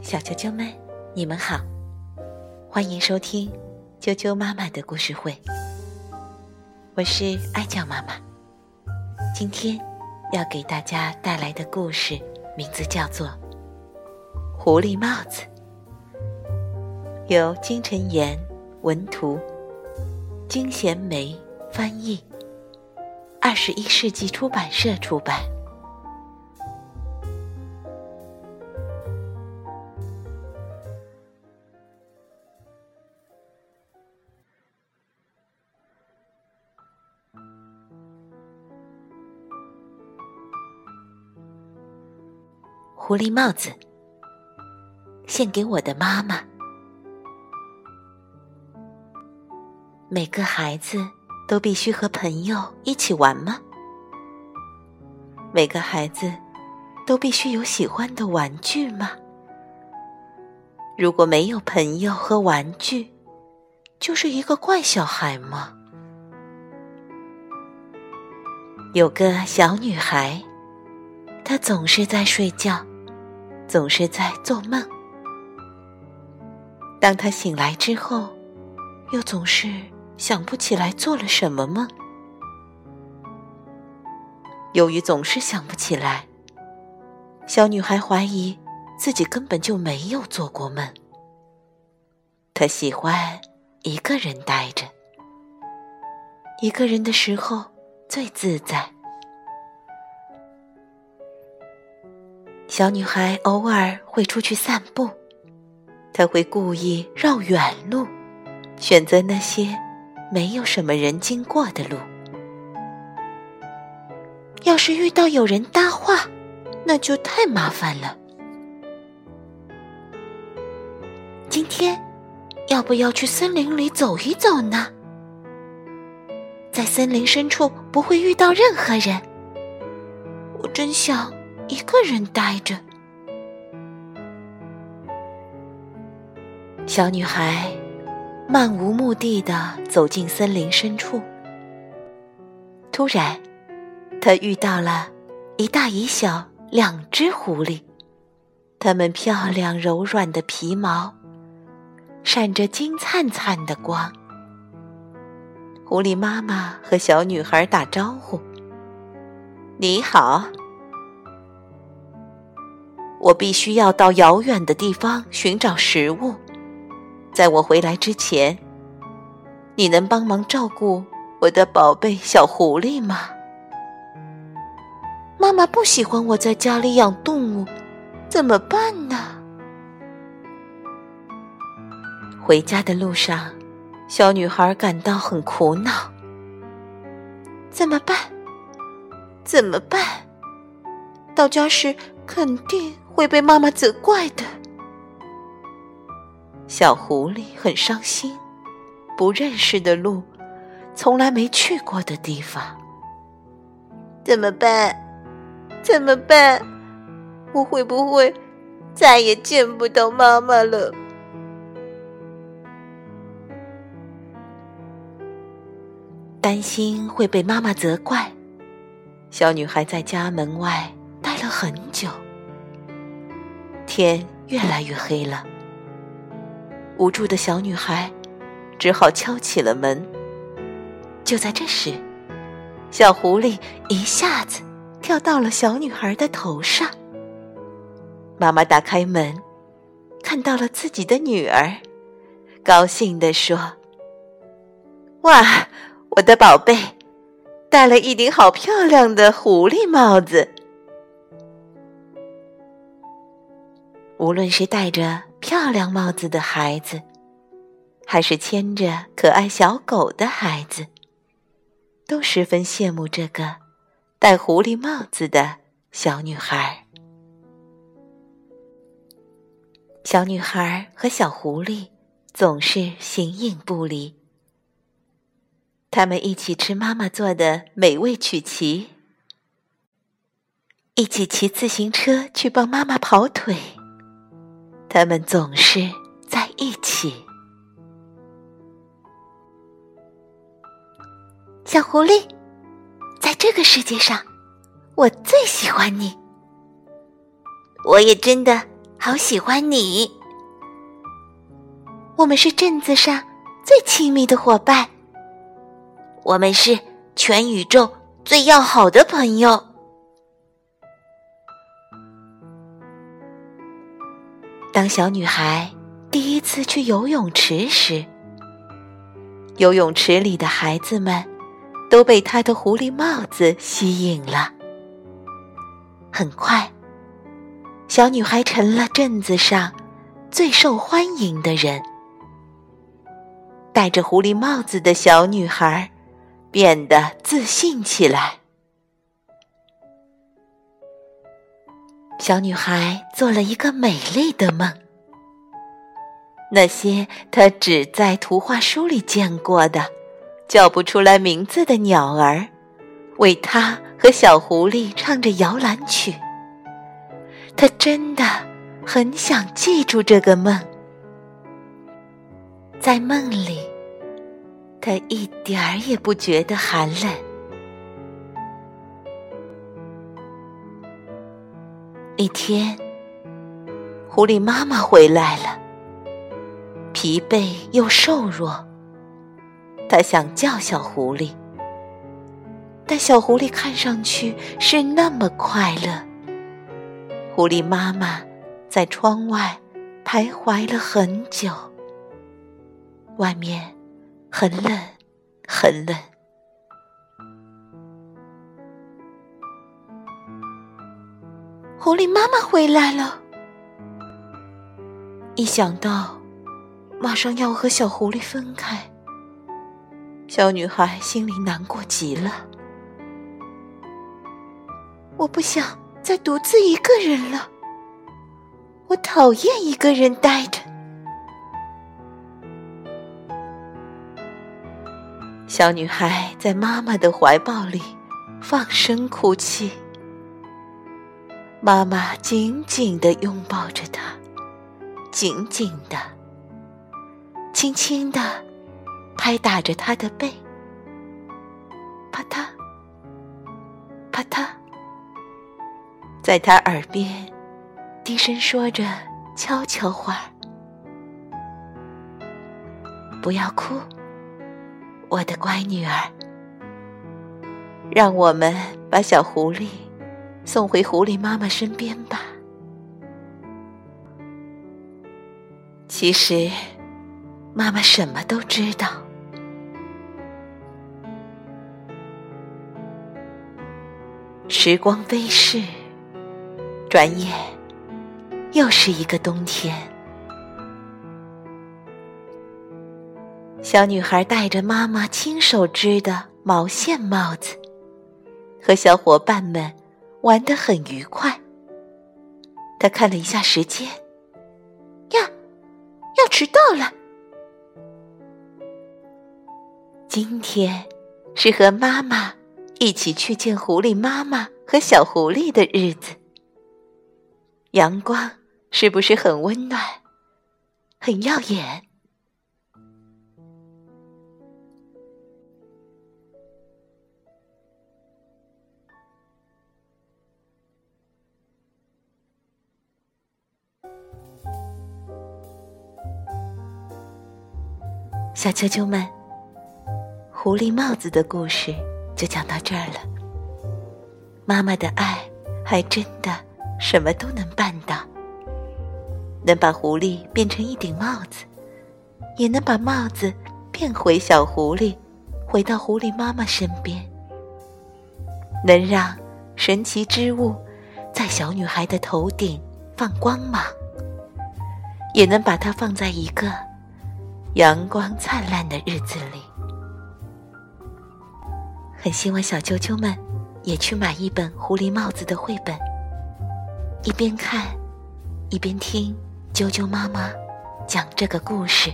小啾啾们，你们好，欢迎收听啾啾妈妈的故事会。我是爱叫妈妈，今天要给大家带来的故事名字叫做《狐狸帽子》，由金晨妍文图，金贤梅翻译，二十一世纪出版社出版。狐狸帽子，献给我的妈妈。每个孩子都必须和朋友一起玩吗？每个孩子都必须有喜欢的玩具吗？如果没有朋友和玩具，就是一个怪小孩吗？有个小女孩，她总是在睡觉。总是在做梦，当他醒来之后，又总是想不起来做了什么梦。由于总是想不起来，小女孩怀疑自己根本就没有做过梦。她喜欢一个人待着，一个人的时候最自在。小女孩偶尔会出去散步，她会故意绕远路，选择那些没有什么人经过的路。要是遇到有人搭话，那就太麻烦了。今天要不要去森林里走一走呢？在森林深处不会遇到任何人。我真想。一个人呆着，小女孩漫无目的的走进森林深处。突然，她遇到了一大一小两只狐狸，它们漂亮柔软的皮毛闪着金灿灿的光。狐狸妈妈和小女孩打招呼：“你好。”我必须要到遥远的地方寻找食物，在我回来之前，你能帮忙照顾我的宝贝小狐狸吗？妈妈不喜欢我在家里养动物，怎么办呢？回家的路上，小女孩感到很苦恼。怎么办？怎么办？到家时肯定。会被妈妈责怪的。小狐狸很伤心，不认识的路，从来没去过的地方，怎么办？怎么办？我会不会再也见不到妈妈了？担心会被妈妈责怪，小女孩在家门外待了很久。天越来越黑了，无助的小女孩只好敲起了门。就在这时，小狐狸一下子跳到了小女孩的头上。妈妈打开门，看到了自己的女儿，高兴地说：“哇，我的宝贝，戴了一顶好漂亮的狐狸帽子。”无论是戴着漂亮帽子的孩子，还是牵着可爱小狗的孩子，都十分羡慕这个戴狐狸帽子的小女孩。小女孩和小狐狸总是形影不离。他们一起吃妈妈做的美味曲奇，一起骑自行车去帮妈妈跑腿。他们总是在一起。小狐狸，在这个世界上，我最喜欢你。我也真的好喜欢你。我们是镇子上最亲密的伙伴，我们是全宇宙最要好的朋友。当小女孩第一次去游泳池时，游泳池里的孩子们都被她的狐狸帽子吸引了。很快，小女孩成了镇子上最受欢迎的人。戴着狐狸帽子的小女孩变得自信起来。小女孩做了一个美丽的梦。那些她只在图画书里见过的、叫不出来名字的鸟儿，为她和小狐狸唱着摇篮曲。她真的很想记住这个梦。在梦里，他一点儿也不觉得寒冷。一天，狐狸妈妈回来了，疲惫又瘦弱。她想叫小狐狸，但小狐狸看上去是那么快乐。狐狸妈妈在窗外徘徊了很久。外面很冷，很冷。狐狸妈妈回来了。一想到马上要和小狐狸分开，小女孩心里难过极了。我不想再独自一个人了。我讨厌一个人待着。小女孩在妈妈的怀抱里放声哭泣，妈妈紧紧的拥抱着她，紧紧的、轻轻的拍打着她的背，啪嗒、啪嗒，在她耳边低声说着悄悄话：“不要哭。”我的乖女儿，让我们把小狐狸送回狐狸妈妈身边吧。其实，妈妈什么都知道。时光飞逝，转眼又是一个冬天。小女孩戴着妈妈亲手织的毛线帽子，和小伙伴们玩得很愉快。他看了一下时间，呀，要迟到了。今天是和妈妈一起去见狐狸妈妈和小狐狸的日子。阳光是不是很温暖，很耀眼？小啾啾们，狐狸帽子的故事就讲到这儿了。妈妈的爱还真的什么都能办到，能把狐狸变成一顶帽子，也能把帽子变回小狐狸，回到狐狸妈妈身边，能让神奇之物在小女孩的头顶放光芒，也能把它放在一个。阳光灿烂的日子里，很希望小啾啾们也去买一本《狐狸帽子》的绘本，一边看，一边听啾啾妈妈讲这个故事。